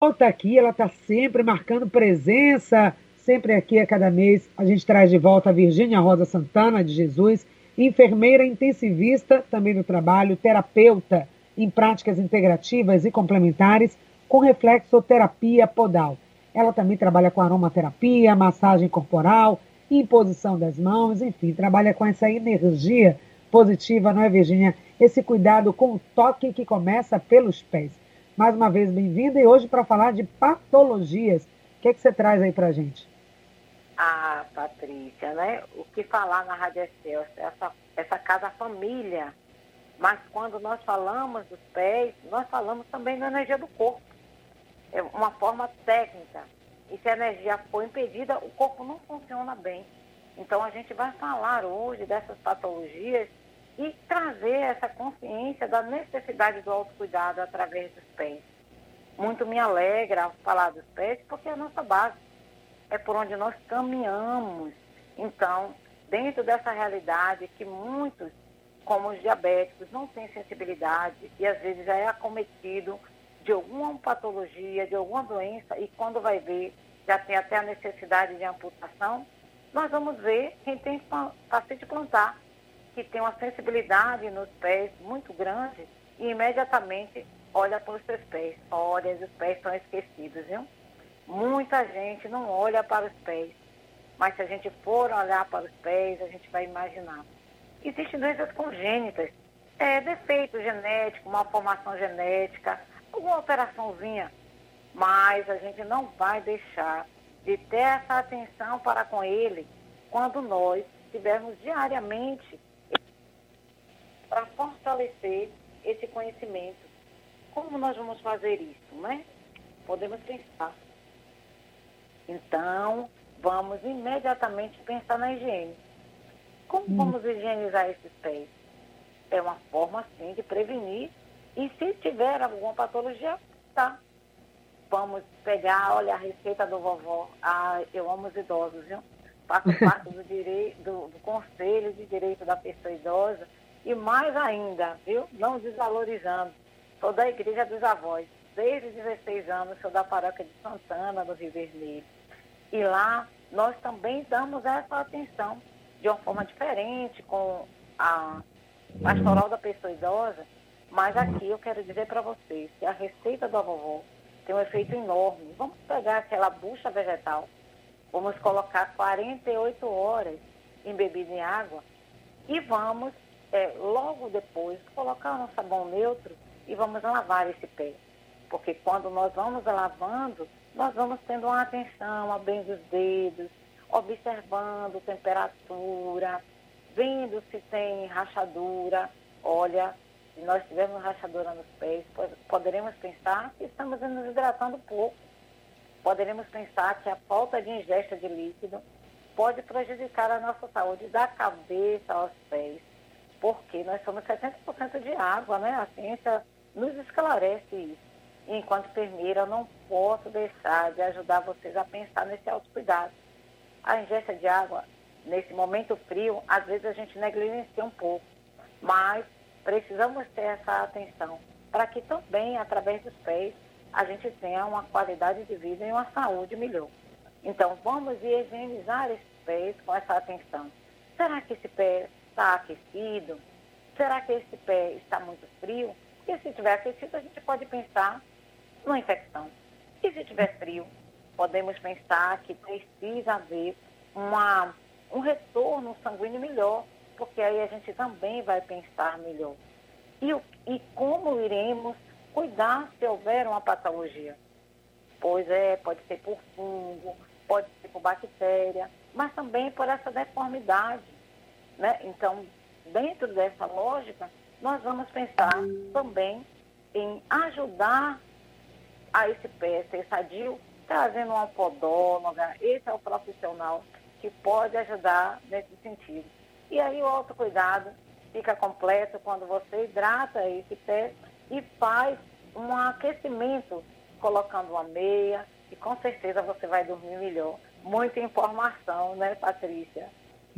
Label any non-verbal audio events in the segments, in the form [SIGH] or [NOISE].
volta aqui, ela está sempre marcando presença, sempre aqui a cada mês. A gente traz de volta a Virgínia Rosa Santana de Jesus, enfermeira intensivista também no trabalho, terapeuta em práticas integrativas e complementares com reflexoterapia podal. Ela também trabalha com aromaterapia, massagem corporal, imposição das mãos, enfim, trabalha com essa energia positiva, não é, Virginia? Esse cuidado com o toque que começa pelos pés. Mais uma vez, bem-vinda e hoje para falar de patologias. O que, é que você traz aí para gente? Ah, Patrícia, né? O que falar na Rádio Excelsior, essa, essa casa família. Mas quando nós falamos dos pés, nós falamos também da energia do corpo. É uma forma técnica. E se a energia for impedida, o corpo não funciona bem. Então a gente vai falar hoje dessas patologias e trazer essa consciência da necessidade do autocuidado através dos pés. Muito me alegra falar dos pés, porque é a nossa base, é por onde nós caminhamos. Então, dentro dessa realidade que muitos, como os diabéticos, não têm sensibilidade e às vezes já é acometido de alguma patologia, de alguma doença, e quando vai ver, já tem até a necessidade de amputação, nós vamos ver quem tem paciente plantar que tem uma sensibilidade nos pés muito grande e imediatamente olha para os seus pés. Olha, os pés estão esquecidos, viu? Muita gente não olha para os pés, mas se a gente for olhar para os pés, a gente vai imaginar. Existem doenças congênitas, é, defeito genético, malformação genética, alguma alteraçãozinha, mas a gente não vai deixar de ter essa atenção para com ele quando nós tivermos diariamente para fortalecer esse conhecimento. Como nós vamos fazer isso, né? Podemos pensar. Então, vamos imediatamente pensar na higiene. Como hum. vamos higienizar esses pés? É uma forma, sim, de prevenir. E se tiver alguma patologia, tá. Vamos pegar, olha, a receita do vovó. Ah, eu amo os idosos, viu? Faço [LAUGHS] parte do, direito, do, do Conselho de Direito da Pessoa Idosa e mais ainda, viu? Não desvalorizando. Sou da Igreja dos Avós. Desde 16 anos sou da paróquia de Santana, do Rio Vermelho. E lá nós também damos essa atenção de uma forma diferente com a pastoral da pessoa idosa. Mas aqui eu quero dizer para vocês que a receita da vovó tem um efeito enorme. Vamos pegar aquela bucha vegetal, vamos colocar 48 horas embebida em água e vamos é, logo depois, colocar um sabão neutro e vamos lavar esse pé. Porque quando nós vamos lavando, nós vamos tendo uma atenção, abrindo os dedos, observando temperatura, vendo se tem rachadura. Olha, se nós tivermos rachadura nos pés, poderemos pensar que estamos nos hidratando pouco. Poderemos pensar que a falta de ingesta de líquido pode prejudicar a nossa saúde da cabeça aos pés porque nós somos 70% de água, né? A ciência nos esclarece isso. E enquanto enfermeira, eu não posso deixar de ajudar vocês a pensar nesse autocuidado. A ingesta de água, nesse momento frio, às vezes a gente negligencia um pouco, mas precisamos ter essa atenção para que também, através dos pés, a gente tenha uma qualidade de vida e uma saúde melhor. Então, vamos higienizar esses pés com essa atenção. Será que esse pé está aquecido? Será que esse pé está muito frio? E se estiver aquecido, a gente pode pensar numa infecção. E se estiver frio, podemos pensar que precisa haver uma, um retorno sanguíneo melhor, porque aí a gente também vai pensar melhor. E, e como iremos cuidar se houver uma patologia? Pois é, pode ser por fungo, pode ser por bactéria, mas também por essa deformidade né? Então, dentro dessa lógica, nós vamos pensar também em ajudar a esse pé ser sadio, trazendo uma podóloga, esse é o profissional que pode ajudar nesse sentido. E aí o autocuidado fica completo quando você hidrata esse pé e faz um aquecimento colocando uma meia e com certeza você vai dormir melhor. Muita informação, né, Patrícia?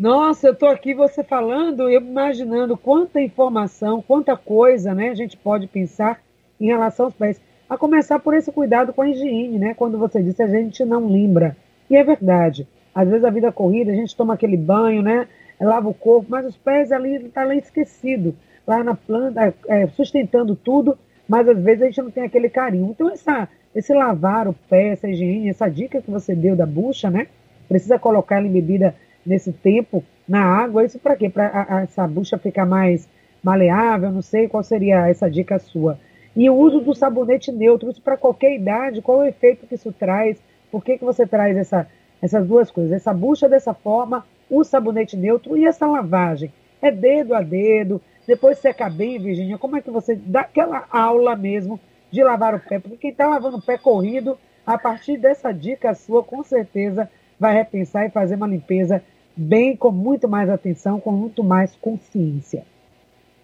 Nossa, eu estou aqui você falando, eu imaginando quanta informação, quanta coisa né, a gente pode pensar em relação aos pés. a começar por esse cuidado com a higiene, né? Quando você disse a gente não lembra. E é verdade. Às vezes a vida corrida, a gente toma aquele banho, né? Lava o corpo, mas os pés ali está lá esquecido, lá na planta, é, sustentando tudo, mas às vezes a gente não tem aquele carinho. Então essa, esse lavar o pé, essa higiene, essa dica que você deu da bucha, né? Precisa colocar ela em bebida nesse tempo na água. Isso para quê? Para essa bucha ficar mais maleável? Não sei qual seria essa dica sua. E o uso do sabonete neutro, isso para qualquer idade, qual o efeito que isso traz? Por que, que você traz essa, essas duas coisas? Essa bucha dessa forma, o sabonete neutro e essa lavagem. É dedo a dedo, depois seca bem, Virginia. Como é que você dá aquela aula mesmo de lavar o pé? Porque quem está lavando o pé corrido, a partir dessa dica sua, com certeza vai repensar e fazer uma limpeza bem, com muito mais atenção, com muito mais consciência.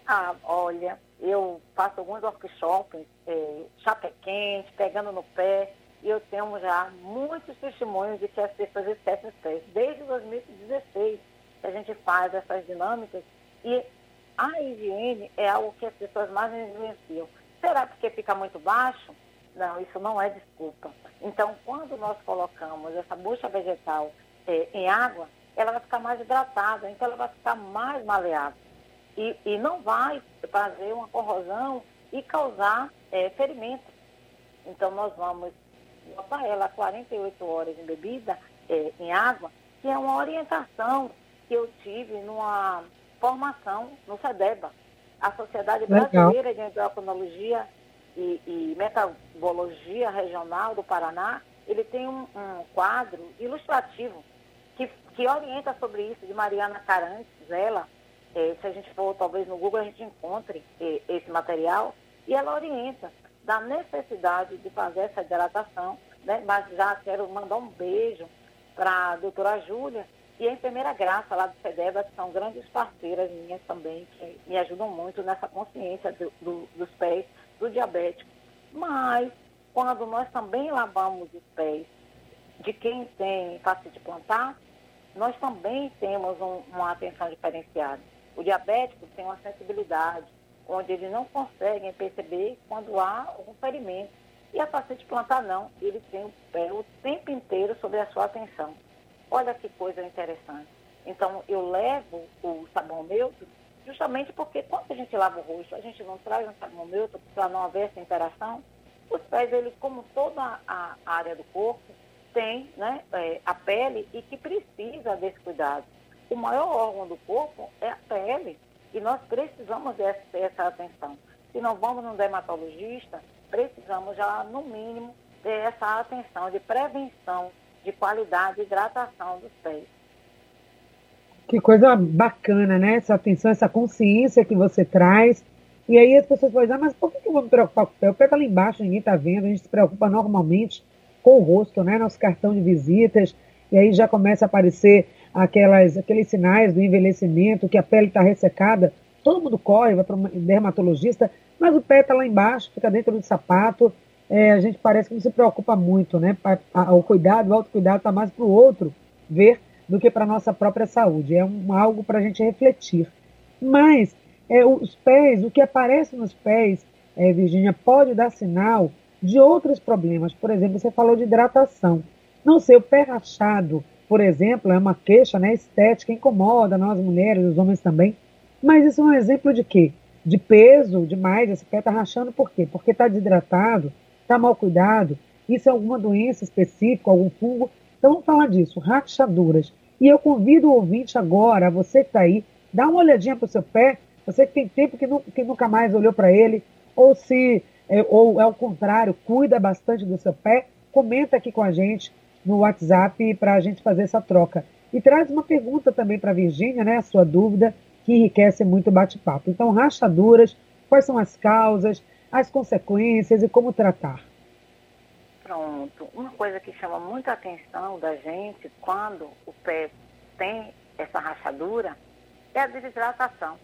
Ah, olha, eu faço alguns workshops, é, chapé quente, pegando no pé, e eu tenho já muitos testemunhos de que as pessoas esquecem os pés. Desde 2016 que a gente faz essas dinâmicas e a higiene é algo que as pessoas mais negligenciam. Será porque fica muito baixo? Não, isso não é desculpa. Então, quando nós colocamos essa bucha vegetal é, em água, ela vai ficar mais hidratada, então ela vai ficar mais maleável e, e não vai fazer uma corrosão e causar é, ferimento. Então, nós vamos botar ela 48 horas em bebida, é, em água, que é uma orientação que eu tive numa formação no SEDEBA, a Sociedade Brasileira de Endocrinologia e, e, Metabologia Regional do Paraná, ele tem um, um quadro ilustrativo que, que orienta sobre isso, de Mariana Carantes, ela, é, se a gente for talvez no Google a gente encontre é, esse material, e ela orienta da necessidade de fazer essa hidratação, né? mas já quero mandar um beijo para a doutora Júlia e a enfermeira Graça lá do FEDEBA, que são grandes parceiras minhas também, que me ajudam muito nessa consciência do, do, dos pés do diabético. Mas, quando nós também lavamos os pés de quem tem facite plantar, nós também temos um, uma atenção diferenciada. O diabético tem uma sensibilidade, onde eles não conseguem perceber quando há um ferimento. E a paciente plantar não, ele tem o pé o tempo inteiro sobre a sua atenção. Olha que coisa interessante. Então, eu levo o sabão neutro justamente porque quando a gente lava o rosto, a gente não traz um neutro para não haver essa interação. Os pés, eles, como toda a área do corpo, tem né, é, a pele e que precisa desse cuidado o maior órgão do corpo é a pele e nós precisamos ter essa atenção. Se não vamos no dermatologista, precisamos já, no mínimo, ter essa atenção de prevenção, de qualidade de hidratação dos pés. Que coisa bacana, né? Essa atenção, essa consciência que você traz. E aí as pessoas dizer, ah, mas por que eu vou me preocupar com o pé? O pé está lá embaixo, ninguém está vendo, a gente se preocupa normalmente com o rosto, né? Nosso cartão de visitas, e aí já começa a aparecer aquelas, aqueles sinais do envelhecimento, que a pele está ressecada, todo mundo corre, vai para um dermatologista, mas o pé está lá embaixo, fica dentro do sapato. É, a gente parece que não se preocupa muito, né? O cuidado, o autocuidado está mais para o outro ver do que para a nossa própria saúde. É um, algo para a gente refletir. Mas é, os pés, o que aparece nos pés, é, Virginia, pode dar sinal de outros problemas. Por exemplo, você falou de hidratação. Não sei, o pé rachado, por exemplo, é uma queixa né, estética, incomoda nós mulheres, os homens também. Mas isso é um exemplo de quê? De peso demais, esse pé está rachando por quê? Porque está desidratado, está mal cuidado, isso é alguma doença específica, algum fungo. Então vamos falar disso, rachaduras. E eu convido o ouvinte agora, você que está aí, dá uma olhadinha para o seu pé, você que tem tempo que, que nunca mais olhou para ele, ou se, é, ou é o contrário, cuida bastante do seu pé, comenta aqui com a gente no WhatsApp para a gente fazer essa troca. E traz uma pergunta também para a Virgínia, né, a sua dúvida, que enriquece muito o bate-papo. Então, rachaduras, quais são as causas, as consequências e como tratar? Pronto. Uma coisa que chama muita atenção da gente quando o pé tem essa rachadura é a desidratação.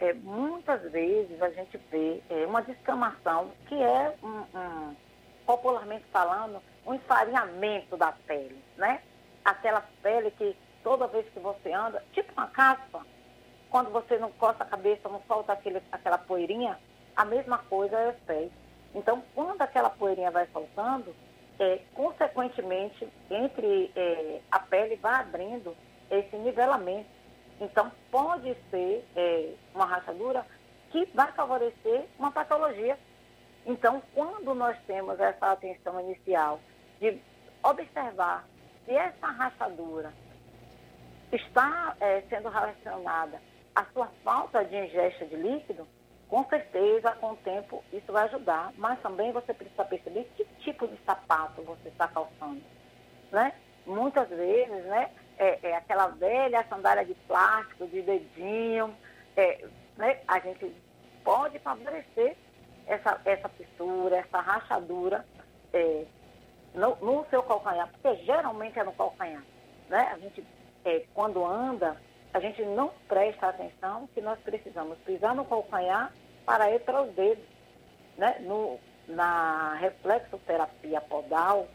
É, muitas vezes a gente vê é, uma descamação que é, um, um, popularmente falando, um enfarinhamento da pele, né? Aquela pele que toda vez que você anda, tipo uma caspa, quando você não coça a cabeça, não solta aquele, aquela poeirinha, a mesma coisa é os pés. Então, quando aquela poeirinha vai soltando, é, consequentemente, entre é, a pele vai abrindo esse nivelamento. Então, pode ser é, uma rachadura que vai favorecer uma patologia. Então, quando nós temos essa atenção inicial de observar se essa rachadura está é, sendo relacionada à sua falta de ingesta de líquido, com certeza, com o tempo, isso vai ajudar. Mas também você precisa perceber que tipo de sapato você está calçando. Né? Muitas vezes, né, é, é aquela velha sandália de plástico, de dedinho, é, né, a gente pode favorecer essa, essa fissura, essa rachadura é, no, no, seu calcanhar, porque geralmente é no calcanhar. Né? A gente, é, quando anda, a gente não presta atenção que nós precisamos pisar no calcanhar para ir para os dedos. Né? No, na reflexoterapia podal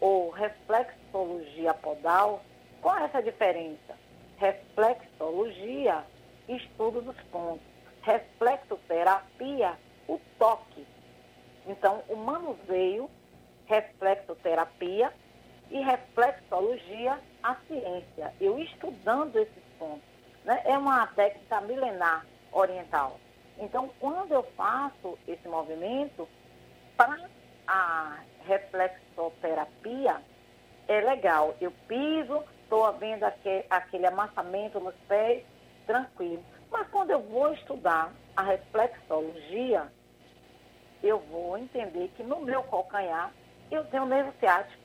ou reflexologia podal, qual é essa diferença? Reflexologia, estudo dos pontos. Reflexoterapia, o toque. Então, o manuseio, reflexoterapia e reflexologia, a ciência. Eu estudando esses Né? É uma técnica milenar oriental. Então, quando eu faço esse movimento, para a reflexoterapia, é legal. Eu piso, estou vendo aquele, aquele amassamento nos pés, tranquilo. Mas quando eu vou estudar a reflexologia, eu vou entender que no meu calcanhar eu tenho nervo ciático.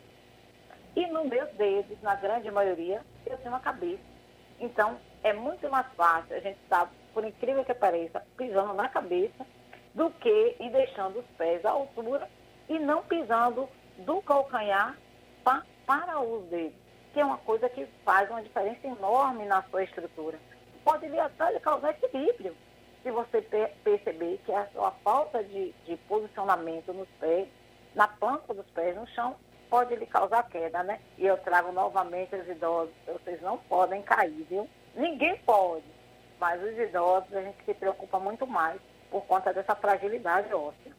E nos meus dedos, na grande maioria, eu tenho a cabeça. Então, é muito mais fácil a gente estar, por incrível que pareça, pisando na cabeça do que ir deixando os pés à altura e não pisando do calcanhar pa, para os dedos, que é uma coisa que faz uma diferença enorme na sua estrutura. Pode até lhe causar equilíbrio, se você perceber que a sua falta de, de posicionamento nos pés, na planta dos pés no chão, pode lhe causar queda, né? E eu trago novamente os idosos, vocês não podem cair, viu? Ninguém pode, mas os idosos a gente se preocupa muito mais por conta dessa fragilidade óssea.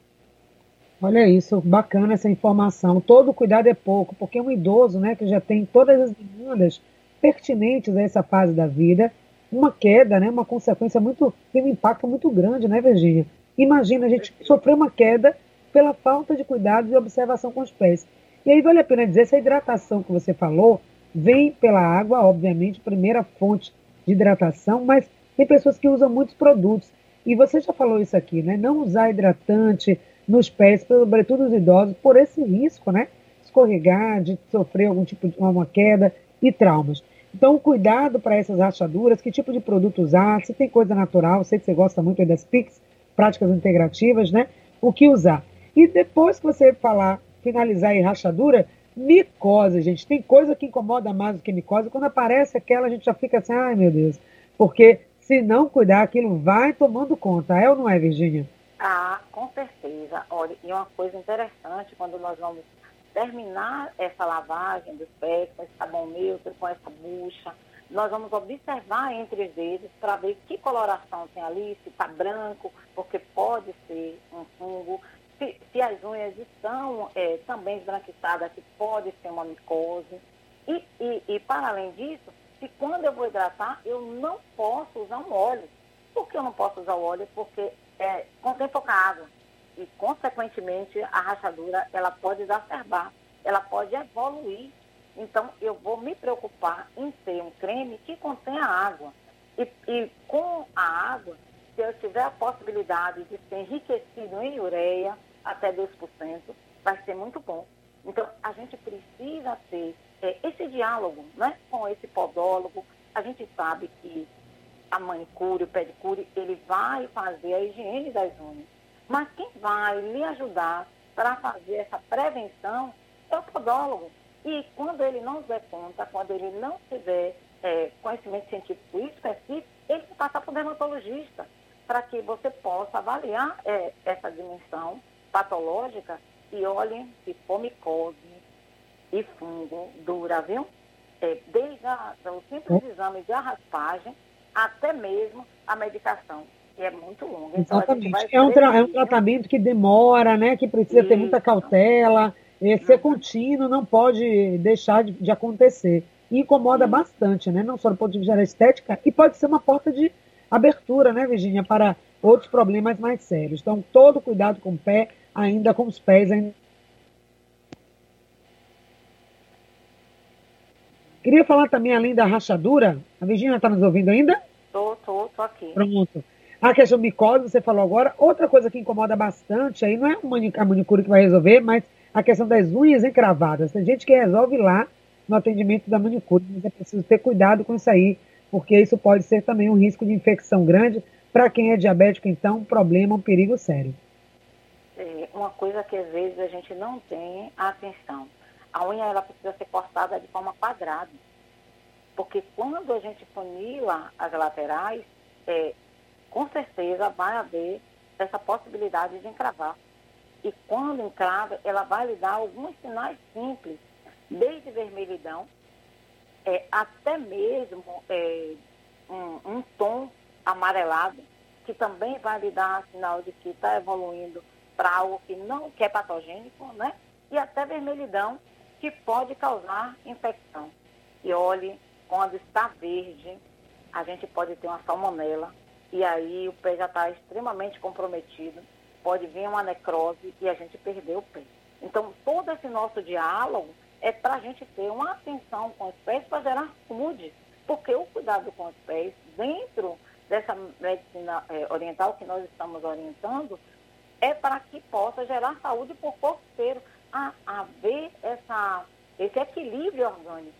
Olha isso, bacana essa informação. Todo cuidado é pouco, porque um idoso, né, que já tem todas as demandas pertinentes a essa fase da vida, uma queda, né, uma consequência muito, tem um impacto muito grande, né, Virginia? Imagina a gente sofrer uma queda pela falta de cuidado e observação com os pés. E aí vale a pena dizer, essa hidratação que você falou vem pela água, obviamente, primeira fonte de hidratação, mas tem pessoas que usam muitos produtos. E você já falou isso aqui, né? Não usar hidratante nos pés, sobretudo os idosos, por esse risco, né? Escorregar, de sofrer algum tipo de uma queda e traumas. Então, cuidado para essas rachaduras, que tipo de produto usar, se tem coisa natural, sei que você gosta muito das PICs, práticas integrativas, né? O que usar. E depois que você falar, finalizar em rachadura, micose, gente. Tem coisa que incomoda mais do que micose. Quando aparece aquela, a gente já fica assim, ai meu Deus. Porque se não cuidar, aquilo vai tomando conta. É ou não é, Virgínia? Ah, com certeza. Olha, e uma coisa interessante, quando nós vamos terminar essa lavagem dos pés com esse sabão neutro, com essa bucha, nós vamos observar entre os dedos para ver que coloração tem ali, se está branco, porque pode ser um fungo, se, se as unhas estão é, também esbranquiçadas, que pode ser uma micose. E, e, e, para além disso, se quando eu vou hidratar, eu não posso usar um óleo. Por que eu não posso usar o óleo? Porque é, contém pouca água. E, consequentemente, a rachadura ela pode exacerbar, ela pode evoluir. Então, eu vou me preocupar em ter um creme que contenha água. E, e com a água, se eu tiver a possibilidade de ser enriquecido em ureia, até 2%, vai ser muito bom. Então, a gente precisa ter é, esse diálogo né, com esse podólogo. A gente sabe que a manicure, o pedicure, ele vai fazer a higiene das unhas. Mas quem vai lhe ajudar para fazer essa prevenção é o podólogo. E quando ele não der conta, quando ele não tiver é, conhecimento científico específico, ele vai passar para o dermatologista, para que você possa avaliar é, essa dimensão patológica e olhem se for micose e fungo dura, viu? É, desde a, o simples exame de raspagem até mesmo a medicação. E é muito longo. Então, Exatamente. é, um é um tratamento que demora, né? Que precisa Isso. ter muita cautela. Ser uhum. contínuo não pode deixar de, de acontecer. E incomoda uhum. bastante, né? Não só do ponto de vista da estética, e pode ser uma porta de abertura, né, Virginia, para outros problemas mais sérios. Então, todo cuidado com o pé, ainda com os pés. Ainda... Queria falar também, além da rachadura, a Virginia está nos ouvindo ainda? Estou, estou, estou aqui. Pronto. A questão micose, você falou agora. Outra coisa que incomoda bastante, aí não é a manicure que vai resolver, mas a questão das unhas encravadas. Tem gente que resolve lá no atendimento da manicure, mas é preciso ter cuidado com isso aí, porque isso pode ser também um risco de infecção grande. Para quem é diabético, então, um problema, um perigo sério. É uma coisa que às vezes a gente não tem atenção. A unha ela precisa ser cortada de forma quadrada. Porque quando a gente funila as laterais, é, com certeza vai haver essa possibilidade de encravar. E quando encrava, ela vai lhe dar alguns sinais simples, desde vermelhidão, é, até mesmo é, um, um, tom amarelado, que também vai lhe dar sinal de que está evoluindo para algo que não que é patogênico, né? E até vermelhidão, que pode causar infecção. E olhe, quando está verde, a gente pode ter uma salmonela, e aí o pé já está extremamente comprometido, pode vir uma necrose e a gente perder o pé. Então, todo esse nosso diálogo é para a gente ter uma atenção com os pés para gerar saúde, porque o cuidado com os pés, dentro dessa medicina é, oriental que nós estamos orientando, é para que possa gerar saúde por corpo inteiro, a haver essa, esse equilíbrio orgânico,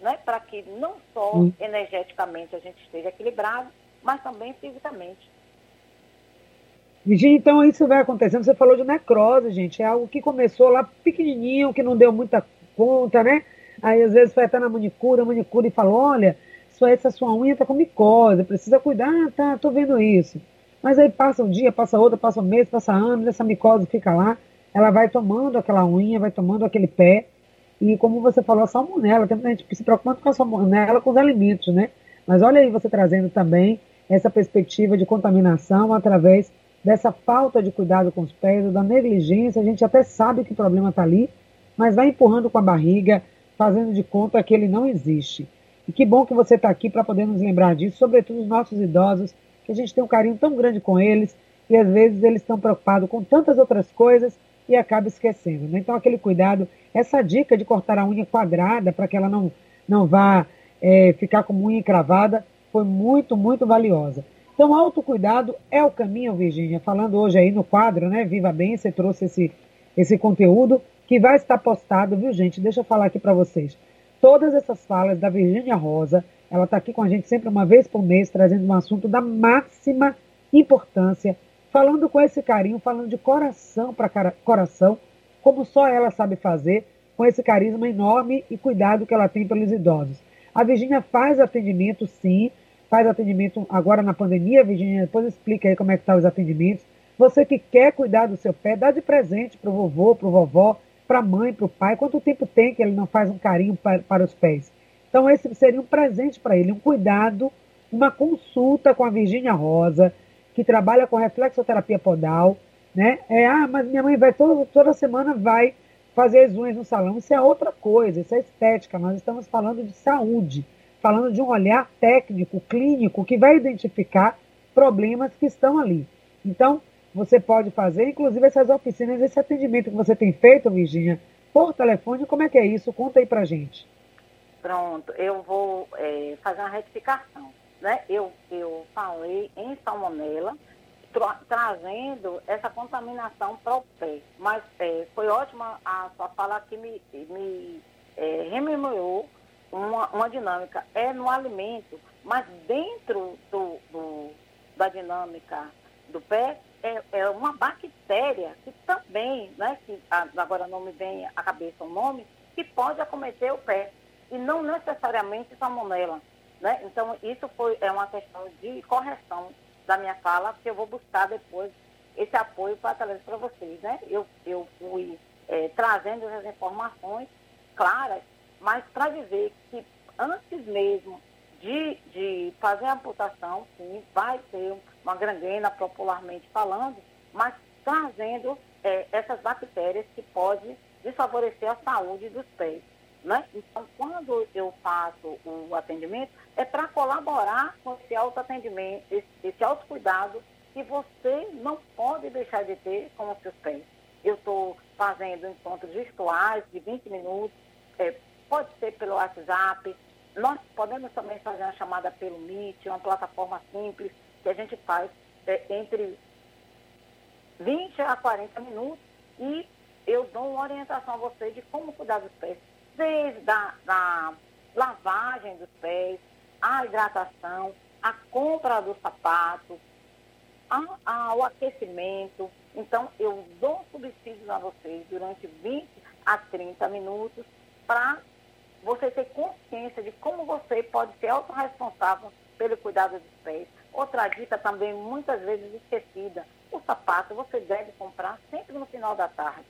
né? para que não só energeticamente a gente esteja equilibrado, mas também fisicamente. Virginia, então isso vai acontecendo. Você falou de necrose, gente. É algo que começou lá pequenininho, que não deu muita conta, né? Aí às vezes foi até na manicura, a manicure falou: olha, só essa sua unha tá com micose, precisa cuidar. Ah, tá, tô vendo isso. Mas aí passa um dia, passa outro, passa um mês, passa anos, essa micose fica lá, ela vai tomando aquela unha, vai tomando aquele pé. E como você falou, a salmonela, tem muita gente se preocupando com a salmonela, com os alimentos, né? Mas olha aí você trazendo também essa perspectiva de contaminação através dessa falta de cuidado com os pés, da negligência. A gente até sabe que o problema está ali, mas vai empurrando com a barriga, fazendo de conta que ele não existe. E que bom que você está aqui para poder nos lembrar disso, sobretudo os nossos idosos, que a gente tem um carinho tão grande com eles e às vezes eles estão preocupados com tantas outras coisas e acaba esquecendo. Né? Então, aquele cuidado, essa dica de cortar a unha quadrada para que ela não, não vá é, ficar com unha encravada, foi muito, muito valiosa. Então, autocuidado é o caminho, Virgínia. Falando hoje aí no quadro, né? Viva Bem, você trouxe esse, esse conteúdo que vai estar postado, viu, gente? Deixa eu falar aqui para vocês. Todas essas falas da Virgínia Rosa, ela está aqui com a gente sempre uma vez por mês, trazendo um assunto da máxima importância, falando com esse carinho, falando de coração para coração, como só ela sabe fazer, com esse carisma enorme e cuidado que ela tem pelos idosos. A Virgínia faz atendimento, sim, faz atendimento agora na pandemia, Virginia, depois explica aí como é que tá os atendimentos. Você que quer cuidar do seu pé, dá de presente para o vovô, para o vovó, para a mãe, para o pai. Quanto tempo tem que ele não faz um carinho para, para os pés? Então esse seria um presente para ele, um cuidado, uma consulta com a Virgínia Rosa, que trabalha com reflexoterapia podal, né? É, ah, mas minha mãe vai toda, toda semana vai fazer as unhas no salão. Isso é outra coisa, isso é estética. Nós estamos falando de saúde falando de um olhar técnico, clínico, que vai identificar problemas que estão ali. Então, você pode fazer, inclusive, essas oficinas, esse atendimento que você tem feito, Virginia, por telefone, como é que é isso? Conta aí pra gente. Pronto, eu vou é, fazer uma retificação. Né? Eu, eu falei em salmonela, tra trazendo essa contaminação para o pé. Mas é, foi ótima a sua fala que me, me é, rememorou uma, uma dinâmica é no alimento, mas dentro do, do da dinâmica do pé é, é, uma bactéria que também, né, que agora não me vem à cabeça o nome, que pode acometer o pé e não necessariamente salmonela. Né? Então, isso foi, é uma questão de correção da minha fala, que eu vou buscar depois esse apoio para trazer para vocês. Né? Eu, eu fui é, trazendo essas informações claras mas para dizer que antes mesmo de, de fazer a amputação, sim, vai ter uma gangrena popularmente falando, mas trazendo é, essas bactérias que podem desfavorecer a saúde dos pés. Né? Então, quando eu faço o atendimento, é para colaborar com esse autoatendimento, esse, esse autocuidado que você não pode deixar de ter com os seus pés. Eu estou fazendo encontros virtuais de 20 minutos, é, pode ser pelo WhatsApp, nós podemos também fazer uma chamada pelo Meet, uma plataforma simples, que a gente faz é, entre 20 a 40 minutos e eu dou uma orientação a você de como cuidar dos pés, desde a da lavagem dos pés, a hidratação, a compra do sapato, a, a, o aquecimento. Então, eu dou subsídios a vocês durante 20 a 30 minutos para você ter consciência de como você pode ser autorresponsável pelo cuidado dos pés. Outra dica também, muitas vezes esquecida, o sapato você deve comprar sempre no final da tarde,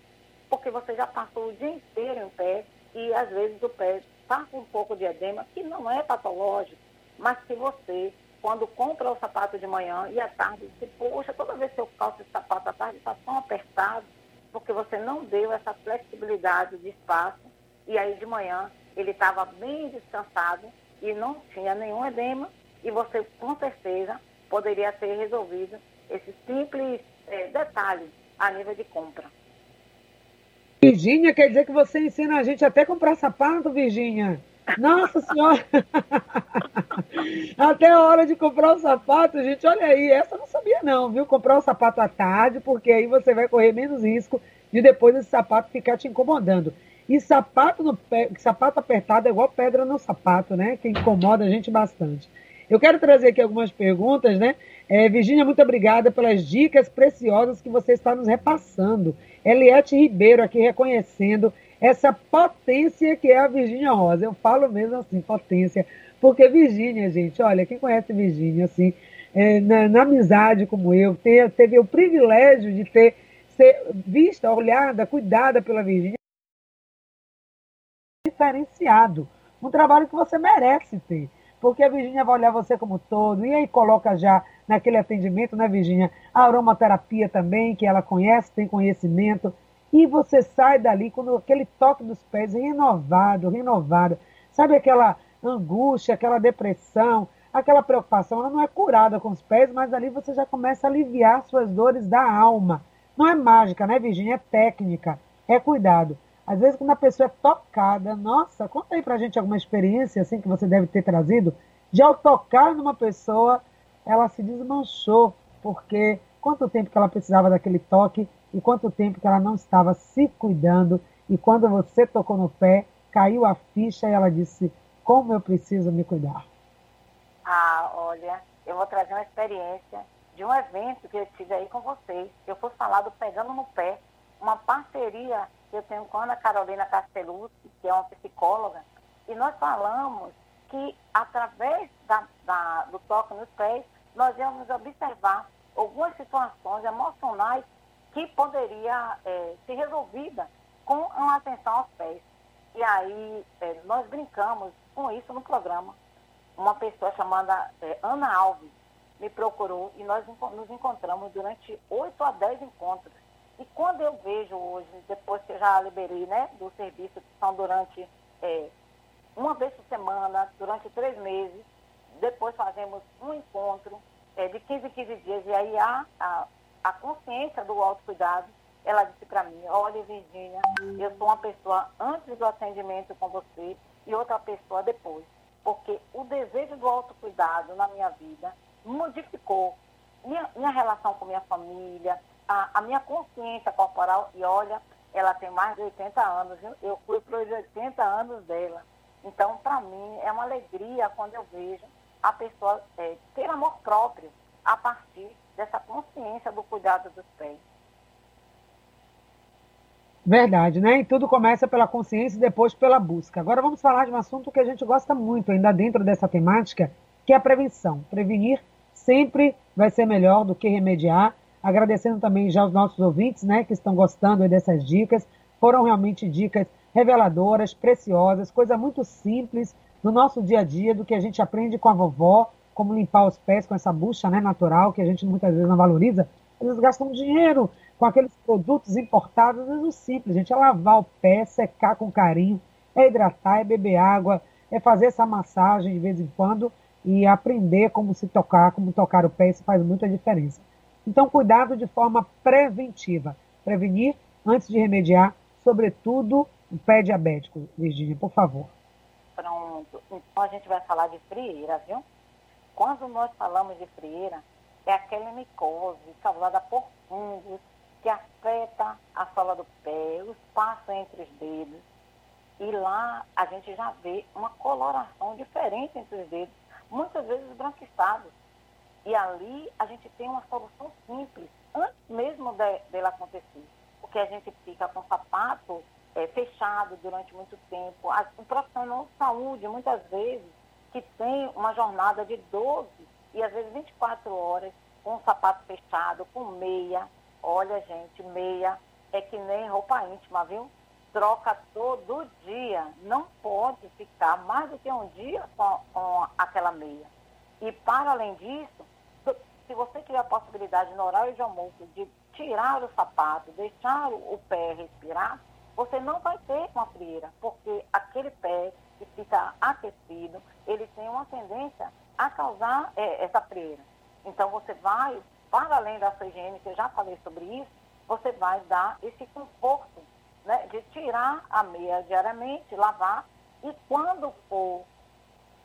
porque você já passou o dia inteiro em pé e às vezes o pé está com um pouco de edema, que não é patológico, mas que você, quando compra o sapato de manhã e à tarde, você, poxa, toda vez que eu calço esse sapato à tarde está tão apertado, porque você não deu essa flexibilidade de espaço, e aí de manhã ele estava bem descansado e não tinha nenhum edema, e você com certeza poderia ter resolvido esse simples é, detalhe a nível de compra. Virgínia, quer dizer que você ensina a gente até comprar sapato, Virgínia? Nossa Senhora! [LAUGHS] Até a hora de comprar o sapato, gente, olha aí, essa eu não sabia não, viu? Comprar o sapato à tarde, porque aí você vai correr menos risco de depois esse sapato ficar te incomodando. E sapato, no pé, sapato apertado é igual pedra no sapato, né? Que incomoda a gente bastante. Eu quero trazer aqui algumas perguntas, né? É, Virgínia, muito obrigada pelas dicas preciosas que você está nos repassando. Eliette Ribeiro aqui reconhecendo essa potência que é a Virgínia Rosa. Eu falo mesmo assim, potência, porque Virgínia, gente, olha, quem conhece Virgínia, assim, é, na, na, amizade como eu, ter, teve o privilégio de ter ser vista, olhada, cuidada pela Virgínia, diferenciado. Um trabalho que você merece ter. Porque a Virgínia vai olhar você como todo, e aí coloca já naquele atendimento, né, Virgínia? A aromaterapia também, que ela conhece, tem conhecimento e você sai dali com aquele toque dos pés renovado, renovado. Sabe aquela angústia, aquela depressão, aquela preocupação, ela não é curada com os pés, mas ali você já começa a aliviar suas dores da alma. Não é mágica, né, Virginia? É técnica, é cuidado. Às vezes, quando a pessoa é tocada, nossa, conta aí pra gente alguma experiência assim que você deve ter trazido, de ao tocar numa pessoa, ela se desmanchou, porque quanto tempo que ela precisava daquele toque e quanto tempo que ela não estava se cuidando. E quando você tocou no pé, caiu a ficha e ela disse: Como eu preciso me cuidar. Ah, olha, eu vou trazer uma experiência de um evento que eu tive aí com vocês. Eu fui falar do Pegando no Pé, uma parceria que eu tenho com a Ana Carolina Castellucci, que é uma psicóloga, e nós falamos que através da, da, do toque nos pés, nós íamos observar algumas situações emocionais que poderia é, ser resolvida com uma atenção aos pés. E aí é, nós brincamos com isso no programa. Uma pessoa chamada é, Ana Alves me procurou e nós nos encontramos durante 8 a 10 encontros. E quando eu vejo hoje, depois que eu já liberei né, do serviço, que são durante é, uma vez por semana, durante três meses, depois fazemos um encontro é, de 15 em 15 dias, e aí há a, a consciência do autocuidado, ela disse para mim, olha Virginia, eu sou uma pessoa antes do atendimento com você e outra pessoa depois. Porque o desejo do autocuidado na minha vida modificou minha, minha relação com minha família, a, a, minha consciência corporal. E olha, ela tem mais de 80 anos, viu? eu fui para os 80 anos dela. Então, para mim, é uma alegria quando eu vejo a pessoa é, ter amor próprio a partir dessa consciência do cuidado dos pés. Verdade, né? E tudo começa pela consciência e depois pela busca. Agora vamos falar de um assunto que a gente gosta muito, ainda dentro dessa temática, que é a prevenção. Prevenir sempre vai ser melhor do que remediar. Agradecendo também já os nossos ouvintes, né, que estão gostando dessas dicas. Foram realmente dicas reveladoras, preciosas, coisa muito simples no nosso dia a dia, do que a gente aprende com a vovó, como limpar os pés com essa bucha né, natural, que a gente muitas vezes não valoriza. Eles gastam dinheiro com aqueles produtos importados, vezes o simples, gente, é lavar o pé, secar com carinho, é hidratar, é beber água, é fazer essa massagem de vez em quando e aprender como se tocar, como tocar o pé, isso faz muita diferença. Então, cuidado de forma preventiva. Prevenir antes de remediar, sobretudo o pé diabético. Virginia, por favor. Pronto. Então, a gente vai falar de frieira, viu? Quando nós falamos de frieira, é aquela micose causada por fungos que afeta a sola do pé, o espaço entre os dedos. E lá a gente já vê uma coloração diferente entre os dedos, muitas vezes branquiçados. E ali a gente tem uma solução simples, antes mesmo de, dela acontecer. Porque a gente fica com o sapato é, fechado durante muito tempo. A, o profissional de saúde, muitas vezes, que tem uma jornada de 12 e às vezes 24 horas, com o sapato fechado, com meia, Olha, gente, meia é que nem roupa íntima, viu? Troca todo dia. Não pode ficar mais do que um dia com, com aquela meia. E para além disso, se você tiver a possibilidade no de almoço de tirar o sapato, deixar o pé respirar, você não vai ter uma frieira, porque aquele pé que fica aquecido, ele tem uma tendência a causar é, essa frieira. Então você vai para além da sua higiene, que eu já falei sobre isso, você vai dar esse conforto né, de tirar a meia diariamente, lavar, e quando for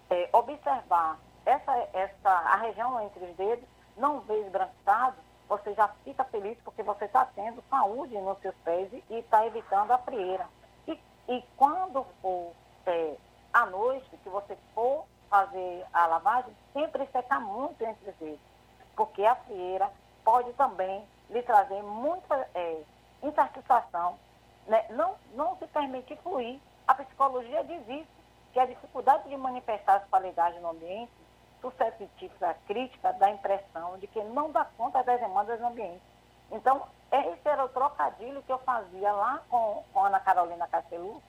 é, observar essa, essa, a região entre os dedos, não vê esbranquiçado, você já fica feliz porque você está tendo saúde nos seus pés e está evitando a frieira. E, e quando for é, à noite, que você for fazer a lavagem, sempre secar muito entre os dedos porque a frieira pode também lhe trazer muita é, insatisfação, né? não, não se permite fluir. A psicologia diz isso, que a dificuldade de manifestar as qualidades no ambiente suscetível à crítica da impressão de que não dá conta das demandas do ambiente. Então, esse era o trocadilho que eu fazia lá com, com Ana Carolina Castelu,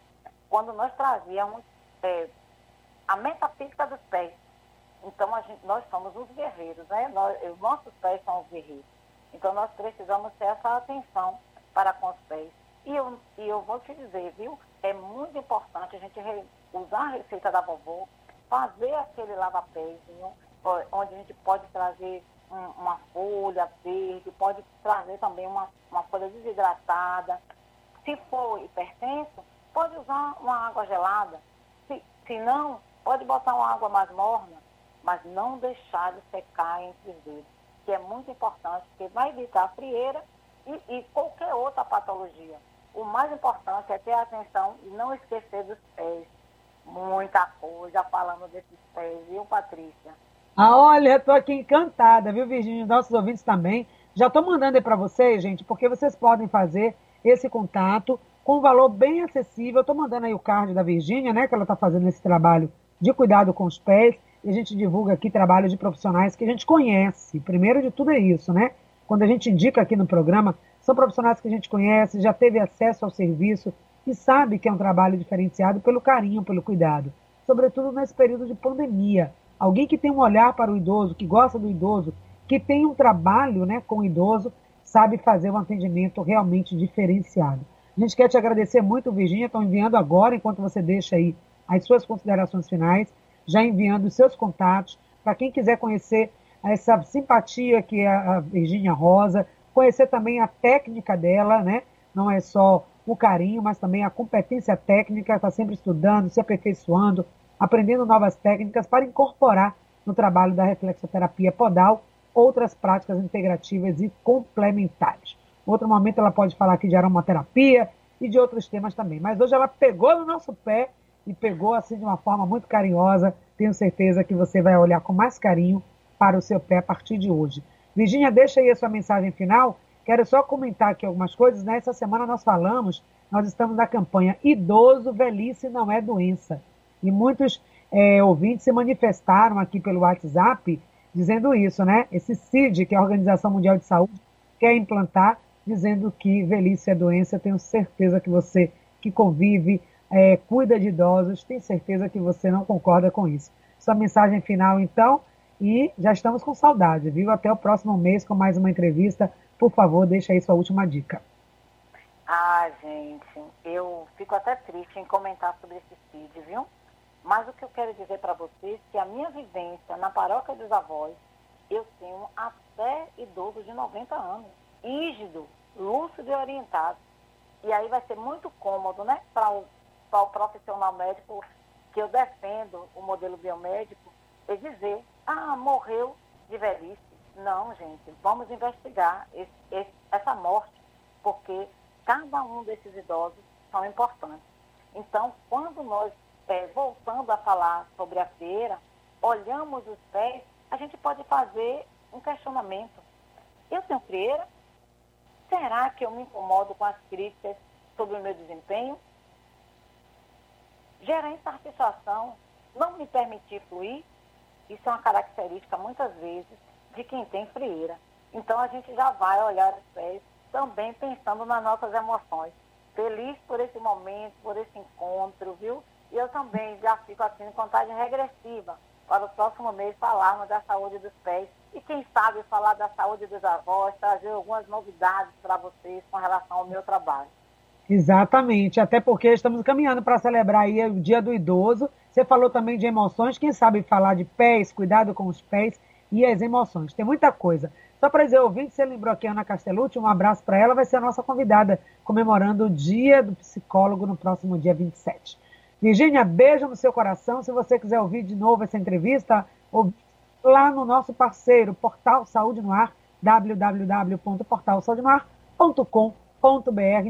quando nós trazíamos é, a metafísica dos pés. Então, gente, nós somos os guerreiros, né? Nós, os nossos pés são os guerreiros. Então, nós precisamos ter essa atenção para com os pés. E eu, e eu vou te dizer, viu? É muito importante a gente usar a receita da vovó, fazer aquele lava-pézinho, onde a gente pode trazer um, uma folha verde, pode trazer também uma, uma folha desidratada. Se for hipertenso, pode usar uma água gelada. Se, se não, pode botar uma água mais morna mas não deixar de secar entre os dedos, que é muito importante, porque vai evitar a frieira e, e qualquer outra patologia. O mais importante é ter atenção e não esquecer dos pés. Muita coisa falando desses pés, viu, Patrícia? Ah, olha, estou aqui encantada, viu, Virginia? Nossos ouvintes também. Já estou mandando aí para vocês, gente, porque vocês podem fazer esse contato com um valor bem acessível. Estou mandando aí o card da Virginia, né, que ela está fazendo esse trabalho de cuidado com os pés e a gente divulga aqui trabalho de profissionais que a gente conhece. Primeiro de tudo é isso, né? Quando a gente indica aqui no programa, são profissionais que a gente conhece, já teve acesso ao serviço e sabe que é um trabalho diferenciado pelo carinho, pelo cuidado. Sobretudo nesse período de pandemia. Alguém que tem um olhar para o idoso, que gosta do idoso, que tem um trabalho né, com o idoso, sabe fazer um atendimento realmente diferenciado. A gente quer te agradecer muito, Virginia. Estão enviando agora, enquanto você deixa aí as suas considerações finais já enviando os seus contatos para quem quiser conhecer essa simpatia que é a Virgínia Rosa, conhecer também a técnica dela, né? Não é só o carinho, mas também a competência técnica, está sempre estudando, se aperfeiçoando, aprendendo novas técnicas para incorporar no trabalho da reflexoterapia podal outras práticas integrativas e complementares. Outro momento ela pode falar aqui de aromaterapia e de outros temas também. Mas hoje ela pegou no nosso pé e pegou assim de uma forma muito carinhosa. Tenho certeza que você vai olhar com mais carinho para o seu pé a partir de hoje. Virginia, deixa aí a sua mensagem final. Quero só comentar aqui algumas coisas. Nessa semana nós falamos, nós estamos na campanha Idoso, Velhice não é doença. E muitos é, ouvintes se manifestaram aqui pelo WhatsApp dizendo isso, né? Esse CID, que é a Organização Mundial de Saúde, quer implantar, dizendo que velhice é doença. tenho certeza que você que convive é, cuida de idosos, tenho certeza que você não concorda com isso. Sua mensagem final, então, e já estamos com saudade, viu? Até o próximo mês com mais uma entrevista. Por favor, deixa aí sua última dica. Ah, gente, eu fico até triste em comentar sobre esse CID, viu? Mas o que eu quero dizer para vocês é que a minha vivência na paróquia dos avós, eu tenho até idoso de 90 anos, rígido, lúcido e orientado. E aí vai ser muito cômodo, né, para o, o profissional médico que eu defendo o modelo biomédico, e dizer, ah, morreu de velhice. Não, gente, vamos investigar esse, esse, essa morte, porque cada um desses idosos são importantes. Então, quando nós, é, voltando a falar sobre a feira, olhamos os pés, a gente pode fazer um questionamento. Eu tenho frieira? Será que eu me incomodo com as críticas sobre o meu desempenho? Gerar insatisfação, não me permitir fluir, isso é uma característica, muitas vezes, de quem tem frieira. Então, a gente já vai olhar os pés também pensando nas nossas emoções. Feliz por esse momento, por esse encontro, viu? E eu também já fico assim em contagem regressiva para o próximo mês falarmos da saúde dos pés e quem sabe falar da saúde dos avós, trazer algumas novidades para vocês com relação ao meu trabalho. Exatamente, até porque estamos caminhando para celebrar aí o Dia do Idoso. Você falou também de emoções, quem sabe falar de pés, cuidado com os pés e as emoções. Tem muita coisa. Só para dizer, ouvinte, você lembrou aqui a Ana Castellucci, um abraço para ela, vai ser a nossa convidada, comemorando o Dia do Psicólogo no próximo dia 27. Virgínia, beijo no seu coração. Se você quiser ouvir de novo essa entrevista, lá no nosso parceiro, Portal Saúde no Ar, www.portalsaudenoar.com.br.